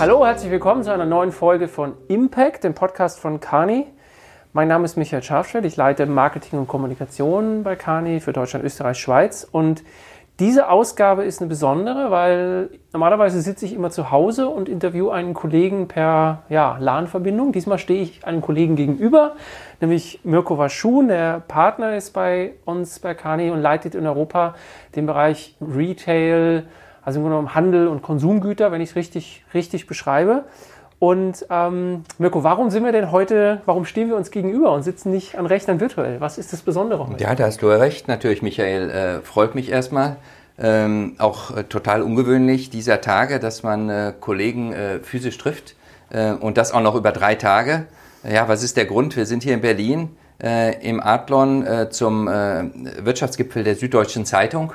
Hallo, herzlich willkommen zu einer neuen Folge von Impact, dem Podcast von Kani. Mein Name ist Michael Scharfstedt, ich leite Marketing und Kommunikation bei Kani für Deutschland, Österreich, Schweiz und diese Ausgabe ist eine besondere, weil normalerweise sitze ich immer zu Hause und interviewe einen Kollegen per ja, LAN-Verbindung. Diesmal stehe ich einem Kollegen gegenüber, nämlich Mirko Waschun, der Partner ist bei uns bei Kani und leitet in Europa den Bereich Retail, also im Grunde genommen Handel und Konsumgüter, wenn ich es richtig, richtig beschreibe. Und ähm, Mirko, warum sind wir denn heute, warum stehen wir uns gegenüber und sitzen nicht an Rechnern virtuell? Was ist das Besondere heute? Ja, da hast du recht, natürlich, Michael. Äh, freut mich erstmal. Ähm, auch äh, total ungewöhnlich dieser Tage, dass man äh, Kollegen äh, physisch trifft äh, und das auch noch über drei Tage. Ja, was ist der Grund? Wir sind hier in Berlin äh, im Adlon zum Wirtschaftsgipfel der Süddeutschen Zeitung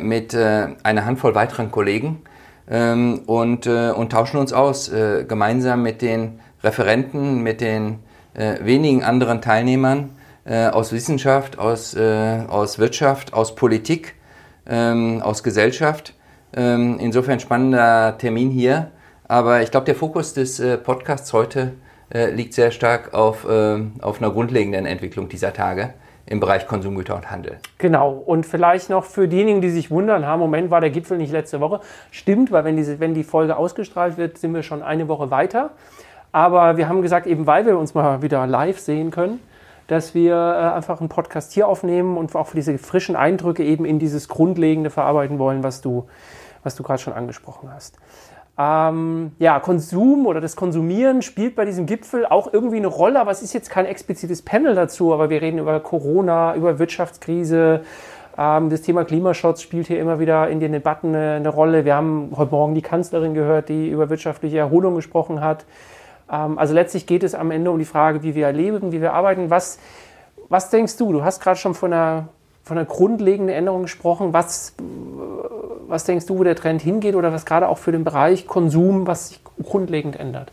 mit einer Handvoll weiteren Kollegen ähm, und, äh, und tauschen uns aus, äh, gemeinsam mit den Referenten, mit den äh, wenigen anderen Teilnehmern äh, aus Wissenschaft, aus, äh, aus Wirtschaft, aus Politik, ähm, aus Gesellschaft. Ähm, insofern spannender Termin hier. Aber ich glaube, der Fokus des äh, Podcasts heute äh, liegt sehr stark auf, äh, auf einer grundlegenden Entwicklung dieser Tage im Bereich Konsumgüter und Handel. Genau. Und vielleicht noch für diejenigen, die sich wundern, ha, Moment, war der Gipfel nicht letzte Woche? Stimmt, weil wenn, diese, wenn die Folge ausgestrahlt wird, sind wir schon eine Woche weiter. Aber wir haben gesagt, eben weil wir uns mal wieder live sehen können, dass wir äh, einfach einen Podcast hier aufnehmen und auch für diese frischen Eindrücke eben in dieses Grundlegende verarbeiten wollen, was du, was du gerade schon angesprochen hast. Ähm, ja, Konsum oder das Konsumieren spielt bei diesem Gipfel auch irgendwie eine Rolle, aber es ist jetzt kein explizites Panel dazu, aber wir reden über Corona, über Wirtschaftskrise. Ähm, das Thema Klimaschutz spielt hier immer wieder in den Debatten eine, eine, Rolle. Wir haben heute Morgen die Kanzlerin gehört, die über wirtschaftliche Erholung gesprochen hat. Ähm, also letztlich geht es am Ende um die Frage, wie wir leben, wie wir arbeiten. Was, was denkst du? Du hast gerade schon von einer, von einer grundlegenden Änderung gesprochen. Was was denkst du, wo der Trend hingeht oder was gerade auch für den Bereich Konsum, was sich grundlegend ändert?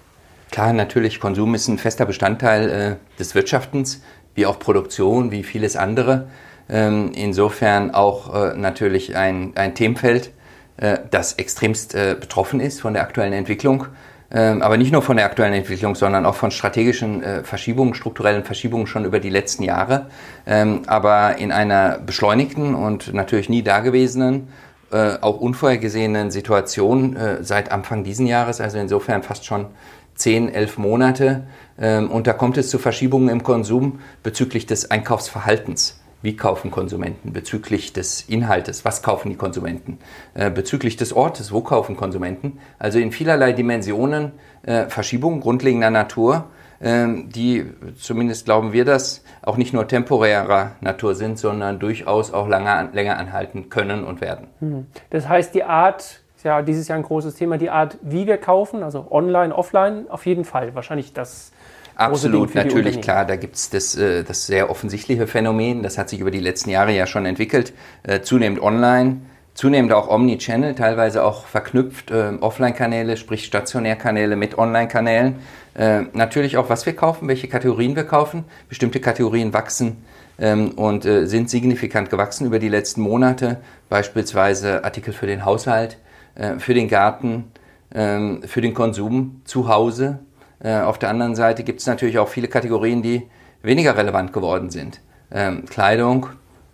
Klar, natürlich, Konsum ist ein fester Bestandteil äh, des Wirtschaftens, wie auch Produktion, wie vieles andere. Ähm, insofern auch äh, natürlich ein, ein Themenfeld, äh, das extremst äh, betroffen ist von der aktuellen Entwicklung. Ähm, aber nicht nur von der aktuellen Entwicklung, sondern auch von strategischen äh, Verschiebungen, strukturellen Verschiebungen schon über die letzten Jahre. Ähm, aber in einer beschleunigten und natürlich nie dagewesenen äh, auch unvorhergesehenen Situation äh, seit Anfang diesen Jahres, also insofern fast schon zehn, elf Monate. Ähm, und da kommt es zu Verschiebungen im Konsum bezüglich des Einkaufsverhaltens. Wie kaufen Konsumenten? Bezüglich des Inhaltes, was kaufen die Konsumenten? Äh, bezüglich des Ortes, wo kaufen Konsumenten? Also in vielerlei Dimensionen äh, Verschiebungen grundlegender Natur die, zumindest glauben wir das, auch nicht nur temporärer Natur sind, sondern durchaus auch länger, länger anhalten können und werden. Hm. Das heißt, die Art, ist ja dieses Jahr ein großes Thema, die Art, wie wir kaufen, also online, offline, auf jeden Fall. Wahrscheinlich das Absolut, natürlich, klar. Da gibt es das, äh, das sehr offensichtliche Phänomen, das hat sich über die letzten Jahre ja schon entwickelt, äh, zunehmend online, zunehmend auch Omnichannel, teilweise auch verknüpft äh, Offline-Kanäle, sprich Stationärkanäle mit Online-Kanälen. Äh, natürlich auch, was wir kaufen, welche Kategorien wir kaufen. Bestimmte Kategorien wachsen ähm, und äh, sind signifikant gewachsen über die letzten Monate. Beispielsweise Artikel für den Haushalt, äh, für den Garten, ähm, für den Konsum zu Hause. Äh, auf der anderen Seite gibt es natürlich auch viele Kategorien, die weniger relevant geworden sind. Ähm, Kleidung,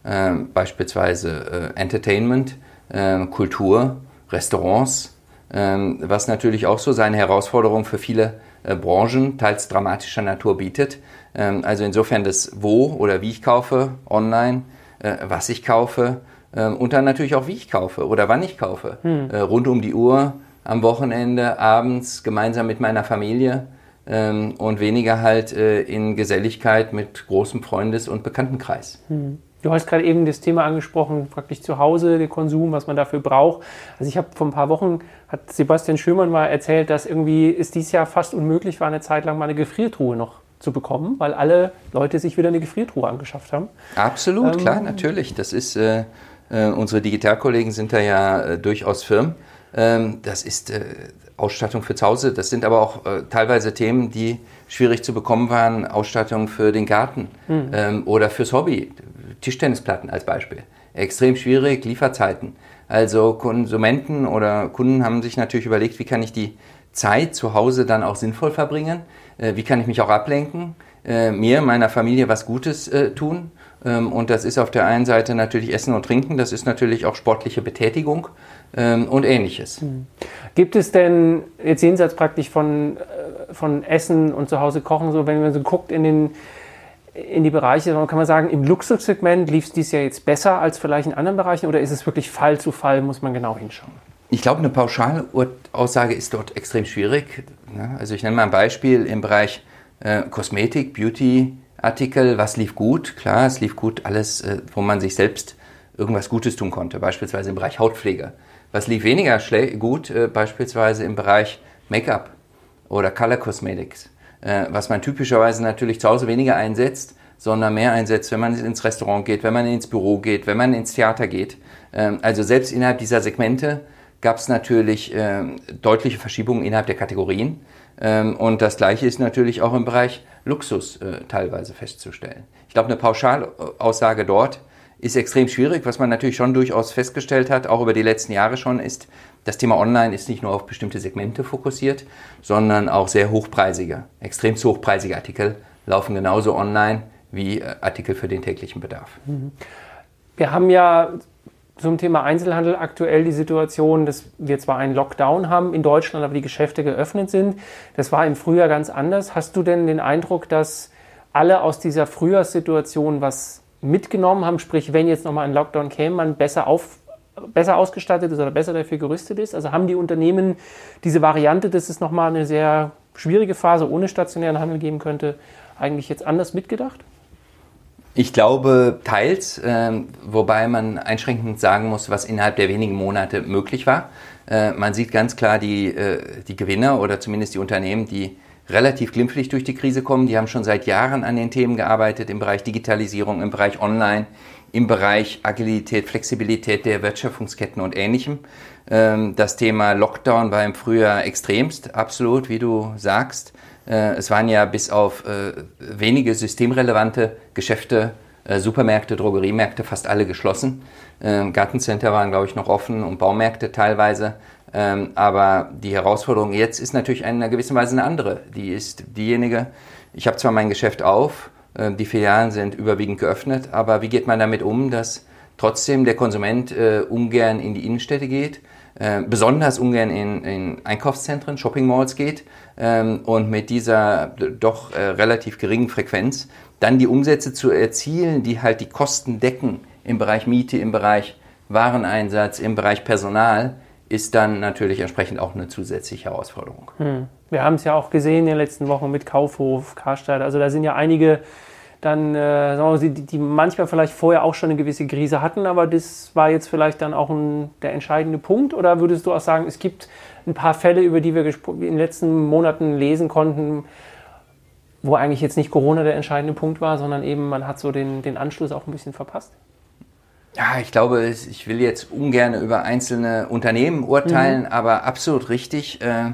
ähm, beispielsweise äh, Entertainment, äh, Kultur, Restaurants, was natürlich auch so seine Herausforderung für viele Branchen, teils dramatischer Natur bietet. Ähm, also insofern das Wo oder wie ich kaufe online, äh, was ich kaufe ähm, und dann natürlich auch wie ich kaufe oder wann ich kaufe. Hm. Äh, rund um die Uhr, am Wochenende, abends, gemeinsam mit meiner Familie ähm, und weniger halt äh, in Geselligkeit mit großem Freundes- und Bekanntenkreis. Hm. Du hast gerade eben das Thema angesprochen, praktisch zu Hause, den Konsum, was man dafür braucht. Also ich habe vor ein paar Wochen, hat Sebastian Schömann mal erzählt, dass irgendwie es dieses Jahr fast unmöglich war, eine Zeit lang mal eine Gefriertruhe noch zu bekommen, weil alle Leute sich wieder eine Gefriertruhe angeschafft haben. Absolut, ähm, klar, natürlich. Das ist, äh, äh, unsere Digitalkollegen sind da ja äh, durchaus firm. Ähm, das ist äh, Ausstattung für zu Hause. Das sind aber auch äh, teilweise Themen, die schwierig zu bekommen waren. Ausstattung für den Garten mhm. ähm, oder fürs Hobby. Tischtennisplatten als Beispiel. Extrem schwierig, Lieferzeiten. Also Konsumenten oder Kunden haben sich natürlich überlegt, wie kann ich die Zeit zu Hause dann auch sinnvoll verbringen? Äh, wie kann ich mich auch ablenken? Äh, mir, meiner Familie was Gutes äh, tun? Ähm, und das ist auf der einen Seite natürlich Essen und Trinken, das ist natürlich auch sportliche Betätigung ähm, und ähnliches. Hm. Gibt es denn jetzt jenseits praktisch von, von Essen und zu Hause kochen, so wenn man so guckt in den in die Bereiche, kann man sagen, im Luxussegment lief es dies Jahr jetzt besser als vielleicht in anderen Bereichen oder ist es wirklich Fall zu Fall, muss man genau hinschauen? Ich glaube, eine Pauschalaussage ist dort extrem schwierig. Also ich nenne mal ein Beispiel im Bereich äh, Kosmetik, Beauty, Artikel, was lief gut? Klar, es lief gut alles, äh, wo man sich selbst irgendwas Gutes tun konnte, beispielsweise im Bereich Hautpflege. Was lief weniger gut, äh, beispielsweise im Bereich Make-up oder Color Cosmetics, äh, was man typischerweise natürlich zu Hause weniger einsetzt, sondern mehr einsetzt, wenn man ins Restaurant geht, wenn man ins Büro geht, wenn man ins Theater geht. Ähm, also selbst innerhalb dieser Segmente gab es natürlich ähm, deutliche Verschiebungen innerhalb der Kategorien. Ähm, und das Gleiche ist natürlich auch im Bereich Luxus äh, teilweise festzustellen. Ich glaube, eine Pauschalaussage dort ist extrem schwierig. Was man natürlich schon durchaus festgestellt hat, auch über die letzten Jahre schon, ist, das Thema Online ist nicht nur auf bestimmte Segmente fokussiert, sondern auch sehr hochpreisige, extrem hochpreisige Artikel laufen genauso online wie äh, Artikel für den täglichen Bedarf. Mhm. Wir haben ja zum Thema Einzelhandel aktuell die Situation, dass wir zwar einen Lockdown haben in Deutschland, aber die Geschäfte geöffnet sind. Das war im Frühjahr ganz anders. Hast du denn den Eindruck, dass alle aus dieser Frühjahrssituation was mitgenommen haben, sprich, wenn jetzt nochmal ein Lockdown käme, man besser, auf, besser ausgestattet ist oder besser dafür gerüstet ist? Also haben die Unternehmen diese Variante, dass es nochmal eine sehr schwierige Phase ohne stationären Handel geben könnte, eigentlich jetzt anders mitgedacht? Ich glaube teils, äh, wobei man einschränkend sagen muss, was innerhalb der wenigen Monate möglich war. Äh, man sieht ganz klar die, äh, die Gewinner oder zumindest die Unternehmen, die relativ glimpflich durch die Krise kommen. Die haben schon seit Jahren an den Themen gearbeitet im Bereich Digitalisierung, im Bereich Online, im Bereich Agilität, Flexibilität der Wertschöpfungsketten und Ähnlichem. Ähm, das Thema Lockdown war im Frühjahr extremst, absolut, wie du sagst. Äh, es waren ja bis auf äh, wenige systemrelevante Geschäfte, Supermärkte, Drogeriemärkte fast alle geschlossen. Ähm, Gartencenter waren, glaube ich, noch offen und Baumärkte teilweise. Ähm, aber die Herausforderung jetzt ist natürlich in einer gewissen Weise eine andere. Die ist diejenige, ich habe zwar mein Geschäft auf, äh, die Filialen sind überwiegend geöffnet, aber wie geht man damit um, dass trotzdem der Konsument äh, ungern in die Innenstädte geht, äh, besonders ungern in, in Einkaufszentren, Shopping Malls geht ähm, und mit dieser doch äh, relativ geringen Frequenz dann die Umsätze zu erzielen, die halt die Kosten decken im Bereich Miete, im Bereich Wareneinsatz, im Bereich Personal, ist dann natürlich entsprechend auch eine zusätzliche Herausforderung. Hm. Wir haben es ja auch gesehen in den letzten Wochen mit Kaufhof, Karstadt. Also da sind ja einige dann, äh, sagen wir, die, die manchmal vielleicht vorher auch schon eine gewisse Krise hatten, aber das war jetzt vielleicht dann auch ein, der entscheidende Punkt. Oder würdest du auch sagen, es gibt ein paar Fälle, über die wir in den letzten Monaten lesen konnten, wo eigentlich jetzt nicht Corona der entscheidende Punkt war, sondern eben man hat so den, den Anschluss auch ein bisschen verpasst? Ja, ich glaube, ich will jetzt ungern über einzelne Unternehmen urteilen, mhm. aber absolut richtig. Äh,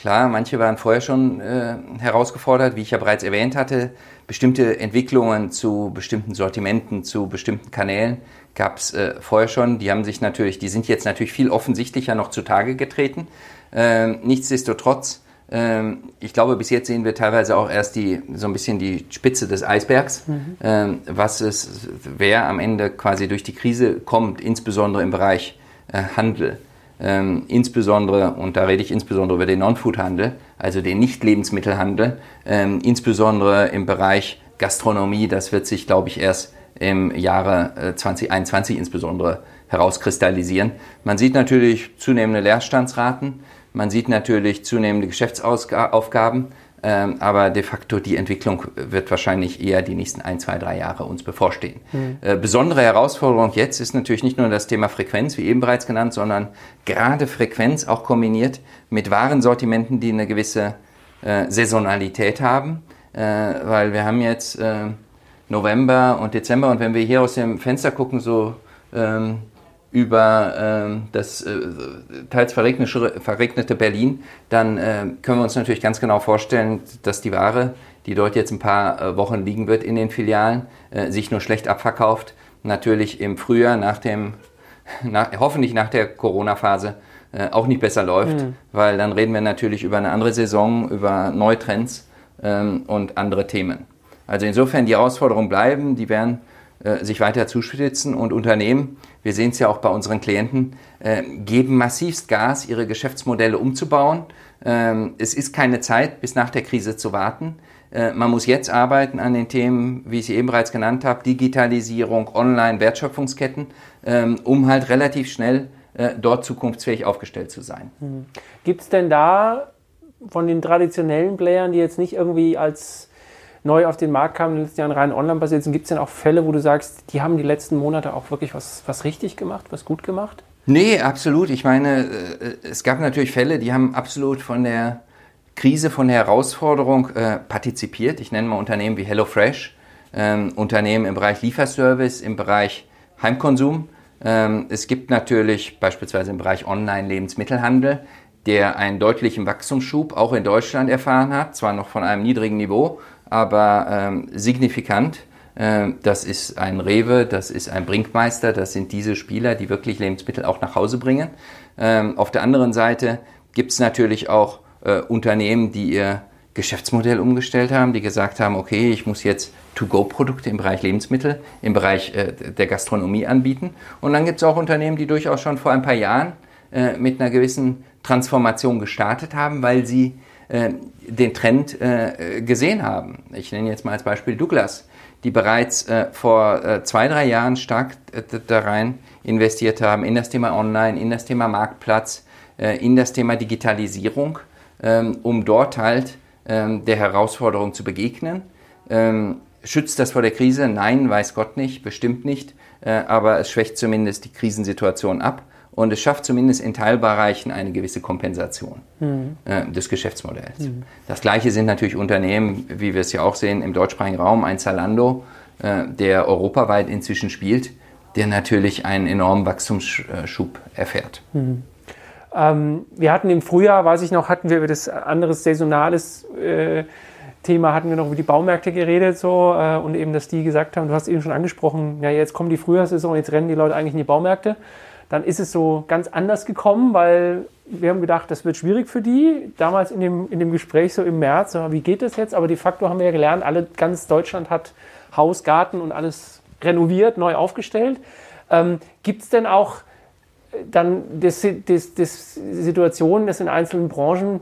klar, manche waren vorher schon äh, herausgefordert, wie ich ja bereits erwähnt hatte. Bestimmte Entwicklungen zu bestimmten Sortimenten, zu bestimmten Kanälen gab es äh, vorher schon. Die haben sich natürlich, die sind jetzt natürlich viel offensichtlicher noch zutage getreten. Äh, nichtsdestotrotz ähm, ich glaube, bis jetzt sehen wir teilweise auch erst die, so ein bisschen die Spitze des Eisbergs, mhm. Ähm, was es, wer am Ende quasi durch die Krise kommt, insbesondere im Bereich äh, Handel. Ähm, insbesondere, und da rede ich insbesondere über den Non-Food-Handel, also den Nicht-Lebensmittelhandel, ähm, insbesondere im Bereich Gastronomie, das wird sich, glaube ich, erst im Jahre äh, 2021 insbesondere herauskristallisieren. Man sieht natürlich zunehmende Leerstandsraten. Man sieht natürlich zunehmende Geschäftsaufgaben, aber de facto die Entwicklung wird wahrscheinlich eher die nächsten ein, zwei, drei Jahre uns bevorstehen. Mhm. Besondere Herausforderung jetzt ist natürlich nicht nur das Thema Frequenz, wie eben bereits genannt, sondern gerade Frequenz auch kombiniert mit Warensortimenten, die eine gewisse äh, Saisonalität haben, äh, weil wir haben jetzt äh, November und Dezember und wenn wir hier aus dem Fenster gucken, so ähm, über ähm, das äh, teils verregnete Berlin, dann äh, können wir uns natürlich ganz genau vorstellen, dass die Ware, die dort jetzt ein paar äh, Wochen liegen wird in den Filialen, äh, sich nur schlecht abverkauft. Natürlich im Frühjahr, nach dem, nach, hoffentlich nach der Corona-Phase, äh, auch nicht besser läuft, mhm. weil dann reden wir natürlich über eine andere Saison, über neue Trends ähm, und andere Themen. Also insofern die Herausforderungen bleiben, die werden äh, sich weiter zuspitzen und Unternehmen, wir sehen es ja auch bei unseren Klienten, äh, geben massivst Gas, ihre Geschäftsmodelle umzubauen. Ähm, es ist keine Zeit, bis nach der Krise zu warten. Äh, man muss jetzt arbeiten an den Themen, wie ich sie eben bereits genannt habe, Digitalisierung, Online, Wertschöpfungsketten, ähm, um halt relativ schnell äh, dort zukunftsfähig aufgestellt zu sein. Hm. Gibt es denn da von den traditionellen Playern, die jetzt nicht irgendwie als neu auf den Markt kamen, in den letzten Jahren rein online basiert sind, gibt es denn auch Fälle, wo du sagst, die haben die letzten Monate auch wirklich was, was richtig gemacht, was gut gemacht? Nee, absolut. Ich meine, äh, es gab natürlich Fälle, die haben absolut von der Krise, von der Herausforderung äh, partizipiert. Ich nenne mal Unternehmen wie HelloFresh, ähm, Unternehmen im Bereich Lieferservice, im Bereich Heimkonsum. Ähm, es gibt natürlich beispielsweise im Bereich Online-Lebensmittelhandel, der einen deutlichen Wachstumsschub auch in Deutschland erfahren hat, zwar noch von einem niedrigen Niveau, aber ähm, signifikant. Ähm, das ist ein Rewe, das ist ein Brinkmeister, das sind diese Spieler, die wirklich Lebensmittel auch nach Hause bringen. Ähm, auf der anderen Seite gibt es natürlich auch äh, Unternehmen, die ihr Geschäftsmodell umgestellt haben, die gesagt haben, okay, ich muss jetzt To-Go-Produkte im Bereich Lebensmittel, im Bereich äh, der Gastronomie anbieten. Und dann gibt es auch Unternehmen, die durchaus schon vor ein paar Jahren äh, mit einer gewissen Transformation gestartet haben, weil sie äh, den Trend äh, gesehen haben. Ich nenne jetzt mal als Beispiel Douglas, die bereits äh, vor äh, zwei, drei Jahren stark äh, da rein investiert haben in das Thema Online, in das Thema Marktplatz, äh, in das Thema Digitalisierung, ähm, um dort halt ähm, der Herausforderung zu begegnen. Ähm, schützt das vor der Krise? Nein, weiß Gott nicht, bestimmt nicht, aber es schwächt zumindest die Krisensituation ab und es schafft zumindest in Teilbereichen eine gewisse Kompensation mhm. äh, des Geschäftsmodells. Mhm. Das gleiche sind natürlich Unternehmen, wie wir es ja auch sehen im deutschsprachigen Raum, ein Zalando, äh, der europaweit inzwischen spielt, der natürlich einen enormen Wachstumsschub erfährt. Mhm. Ähm, wir hatten im Frühjahr, weiß ich noch, hatten wir über das anderes saisonales äh, Thema, hatten wir noch über die Baumärkte geredet so äh, und eben, dass die gesagt haben, du hast eben schon angesprochen, ja jetzt kommt die Frühjahrssaison, jetzt rennen die Leute eigentlich in die Baumärkte dann ist es so ganz anders gekommen, weil wir haben gedacht, das wird schwierig für die. Damals in dem, in dem Gespräch so im März, wie geht das jetzt? Aber de facto haben wir ja gelernt, alle, ganz Deutschland hat Haus, Garten und alles renoviert, neu aufgestellt. Ähm, Gibt es denn auch äh, dann das, das, das Situationen, dass in einzelnen Branchen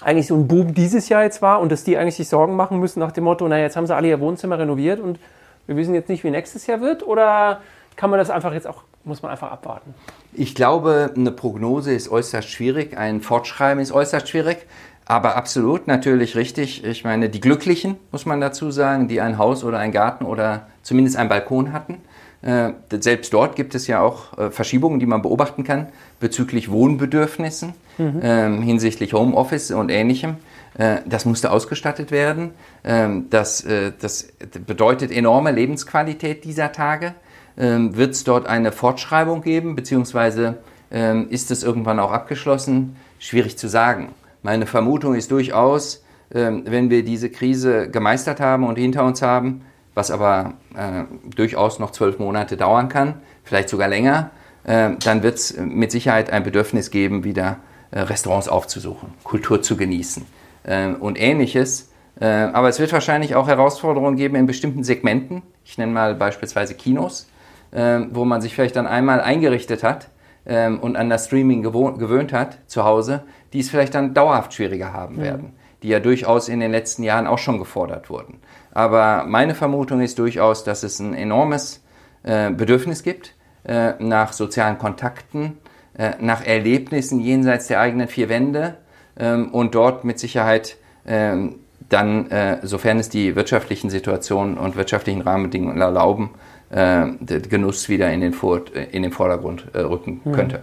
eigentlich so ein Boom dieses Jahr jetzt war und dass die eigentlich sich Sorgen machen müssen nach dem Motto, naja, jetzt haben sie alle ihr Wohnzimmer renoviert und wir wissen jetzt nicht, wie nächstes Jahr wird? Oder kann man das einfach jetzt auch muss man einfach abwarten. Ich glaube, eine Prognose ist äußerst schwierig, ein Fortschreiben ist äußerst schwierig. Aber absolut, natürlich richtig. Ich meine, die Glücklichen, muss man dazu sagen, die ein Haus oder einen Garten oder zumindest einen Balkon hatten. Äh, selbst dort gibt es ja auch äh, Verschiebungen, die man beobachten kann bezüglich Wohnbedürfnissen mhm. ähm, hinsichtlich Homeoffice und ähnlichem. Äh, das musste ausgestattet werden. Ähm, das, äh, das bedeutet enorme Lebensqualität dieser Tage. Ähm, Wird es dort eine Fortschreibung geben, beziehungsweise ähm, ist es irgendwann auch abgeschlossen? Schwierig zu sagen. Meine Vermutung ist durchaus, ähm, wenn wir diese Krise gemeistert haben und hinter uns haben, was aber äh, durchaus noch zwölf Monate dauern kann, vielleicht sogar länger, äh, dann wird es mit Sicherheit ein Bedürfnis geben, wieder äh, Restaurants aufzusuchen, Kultur zu genießen äh, und ähnliches. Äh, aber es wird wahrscheinlich auch Herausforderungen geben in bestimmten Segmenten. Ich nenne mal beispielsweise Kinos ähm, wo man sich vielleicht dann einmal eingerichtet hat ähm, und an das Streaming gewöhnt hat zu Hause, die es vielleicht dann dauerhaft schwieriger haben mhm. werden, die ja durchaus in den letzten Jahren auch schon gefordert wurden. Aber meine Vermutung ist durchaus, dass es ein enormes äh, Bedürfnis gibt äh, nach sozialen Kontakten, äh, nach Erlebnissen jenseits der eigenen vier Wände ähm, und dort mit Sicherheit ähm, dann, äh, sofern es die wirtschaftlichen Situationen und wirtschaftlichen Rahmenbedingungen erlauben, der Genuss wieder in den, Vor in den Vordergrund äh, rücken hm. könnte.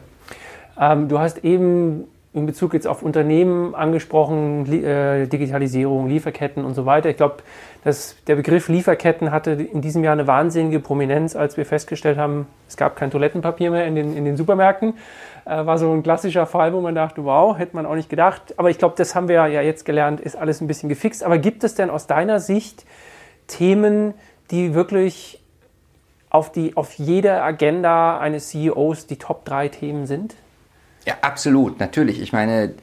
Ähm, du hast eben in Bezug jetzt auf Unternehmen angesprochen, äh, Digitalisierung, Lieferketten und so weiter. Ich glaube, der Begriff Lieferketten hatte in diesem Jahr eine wahnsinnige Prominenz, als wir festgestellt haben, es gab kein Toilettenpapier mehr in den, in den Supermärkten. Äh, war so ein klassischer Fall, wo man dachte, wow, hätte man auch nicht gedacht. Aber ich glaube, das haben wir ja jetzt gelernt, ist alles ein bisschen gefixt. Aber gibt es denn aus deiner Sicht Themen, die wirklich auf, die, auf jeder Agenda eines CEOs die Top 3 Themen sind? Ja, absolut, natürlich. Ich meine,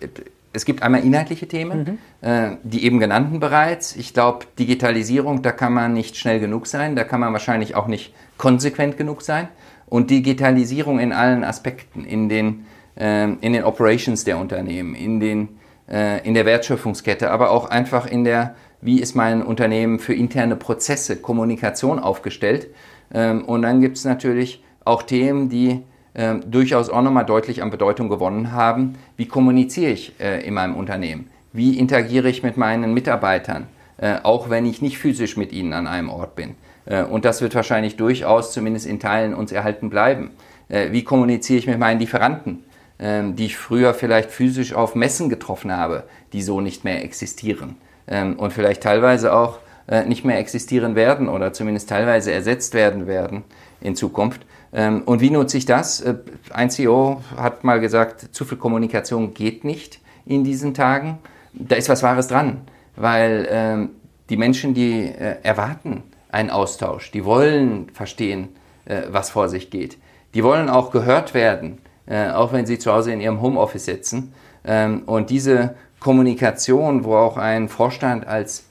es gibt einmal inhaltliche Themen, mhm. äh, die eben genannten bereits. Ich glaube, Digitalisierung, da kann man nicht schnell genug sein, da kann man wahrscheinlich auch nicht konsequent genug sein. Und Digitalisierung in allen Aspekten, in den, äh, in den Operations der Unternehmen, in, den, äh, in der Wertschöpfungskette, aber auch einfach in der, wie ist mein Unternehmen für interne Prozesse, Kommunikation aufgestellt. Ähm, und dann gibt es natürlich auch Themen, die äh, durchaus auch nochmal deutlich an Bedeutung gewonnen haben. Wie kommuniziere ich äh, in meinem Unternehmen? Wie interagiere ich mit meinen Mitarbeitern, äh, auch wenn ich nicht physisch mit ihnen an einem Ort bin? Äh, und das wird wahrscheinlich durchaus zumindest in Teilen uns erhalten bleiben. Äh, wie kommuniziere ich mit meinen Lieferanten, ähm, die ich früher vielleicht physisch auf Messen getroffen habe, die so nicht mehr existieren ähm, und vielleicht teilweise auch nicht mehr existieren werden oder zumindest teilweise ersetzt werden werden in Zukunft. Ähm, und wie nutze ich das? Äh, ein CEO hat mal gesagt, zu viel Kommunikation geht nicht in diesen Tagen. Da ist was Wahres dran, weil ähm, die Menschen, die äh, erwarten einen Austausch, die wollen verstehen, äh, was vor sich geht. Die wollen auch gehört werden, auch wenn sie zu Hause in ihrem Homeoffice sitzen. Ähm, und diese Kommunikation, wo auch ein Vorstand als,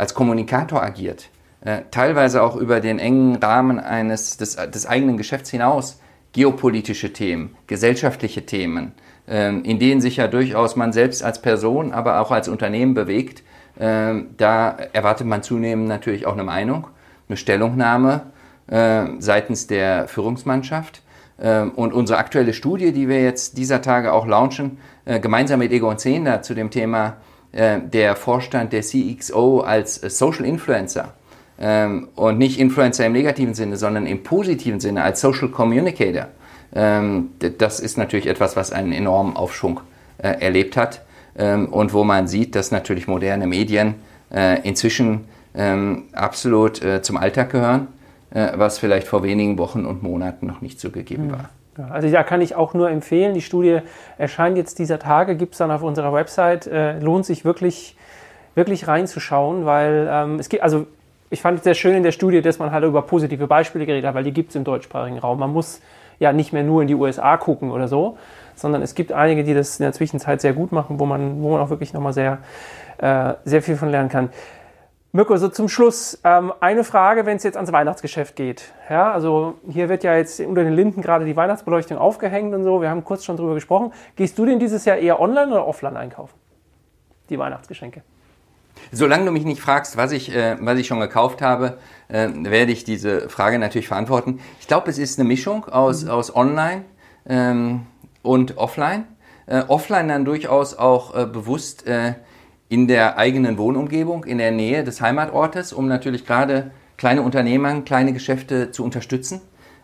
als Kommunikator agiert, äh, teilweise auch über den engen Rahmen eines des, des eigenen Geschäfts hinaus geopolitische Themen, gesellschaftliche Themen, ähm, in denen sich ja durchaus man selbst als Person, aber auch als Unternehmen bewegt. Ähm, da erwartet man zunehmend natürlich auch eine Meinung, eine Stellungnahme äh, seitens der Führungsmannschaft. Ähm, und unsere aktuelle Studie, die wir jetzt dieser Tage auch launchen, äh, gemeinsam mit Egon Zehnder zu dem Thema äh, der Vorstand der CXO als Social Influencer ähm, und nicht Influencer im negativen Sinne, sondern im positiven Sinne als Social Communicator. Ähm, das ist natürlich etwas, was einen enormen Aufschwung äh, erlebt hat ähm, und wo man sieht, dass natürlich moderne Medien äh, inzwischen ähm, absolut äh, zum Alltag gehören, äh, was vielleicht vor wenigen Wochen und Monaten noch nicht so gegeben mhm. war. Also da kann ich auch nur empfehlen, die Studie erscheint jetzt dieser Tage, gibt es dann auf unserer Website, äh, lohnt sich wirklich, wirklich reinzuschauen, weil ähm, es gibt, also ich fand es sehr schön in der Studie, dass man halt über positive Beispiele geredet hat, weil die gibt es im deutschsprachigen Raum. Man muss ja nicht mehr nur in die USA gucken oder so, sondern es gibt einige, die das in der Zwischenzeit sehr gut machen, wo man, wo man auch wirklich nochmal sehr, äh, sehr viel von lernen kann. Mirko, so zum Schluss ähm, eine Frage, wenn es jetzt ans Weihnachtsgeschäft geht. Ja, also hier wird ja jetzt unter den Linden gerade die Weihnachtsbeleuchtung aufgehängt und so. Wir haben kurz schon drüber gesprochen. Gehst du denn dieses Jahr eher online oder offline einkaufen? Die Weihnachtsgeschenke. Solange du mich nicht fragst, was ich, äh, was ich schon gekauft habe, äh, werde ich diese Frage natürlich verantworten. Ich glaube, es ist eine Mischung aus, mhm. aus Online ähm, und Offline. Äh, offline dann durchaus auch äh, bewusst äh, in der eigenen Wohnumgebung, in der Nähe des Heimatortes, um natürlich gerade kleine Unternehmer, kleine Geschäfte zu unterstützen.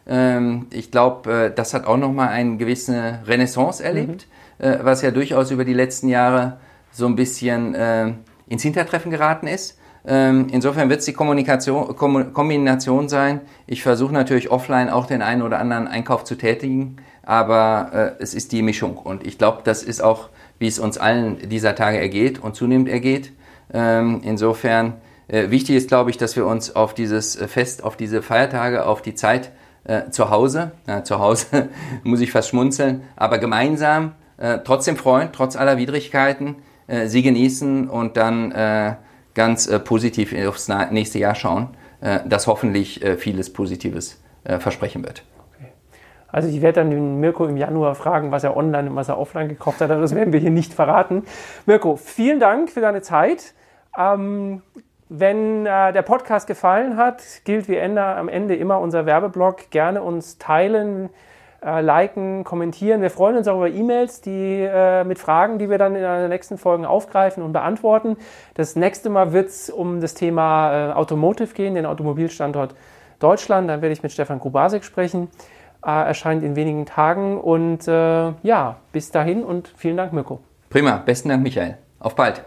Ähm, ich glaube, äh, das hat auch nochmal eine gewisse Renaissance erlebt, mhm. äh, was ja durchaus über die letzten Jahre so ein bisschen äh, ins Hintertreffen geraten ist. Ähm, insofern wird es die Kommunikation, Kombination sein. Ich versuche natürlich offline auch den einen oder anderen Einkauf zu tätigen, aber es ist die Mischung. Und ich glaube, das ist auch, wie es uns allen dieser Tage ergeht und zunehmend ergeht. Ähm, insofern äh, wichtig ist, glaube ich, dass wir uns auf dieses Fest, auf diese Feiertage, auf die Zeit äh, zu Hause, ja, zu Hause muss ich fast schmunzeln, aber gemeinsam äh, trotzdem freuen, trotz aller Widrigkeiten äh, sie genießen und dann äh, ganz äh, positiv aufs nächste Jahr schauen, äh, das hoffentlich äh, vieles Positives äh, versprechen wird. Also ich werde dann den Mirko im Januar fragen, was er online und was er offline gekauft hat. Das werden wir hier nicht verraten. Mirko, vielen Dank für deine Zeit. Ähm, wenn äh, der Podcast gefallen hat, gilt wie Ende, am Ende immer unser Werbeblock. Gerne uns teilen, äh, liken, kommentieren. Wir freuen uns auch über E-Mails äh, mit Fragen, die wir dann in den nächsten Folgen aufgreifen und beantworten. Das nächste Mal wird es um das Thema äh, Automotive gehen, den Automobilstandort Deutschland. Dann werde ich mit Stefan Grubasek sprechen. Äh, erscheint in wenigen Tagen. Und äh, ja, bis dahin und vielen Dank, Mirko. Prima, besten Dank, Michael. Auf bald.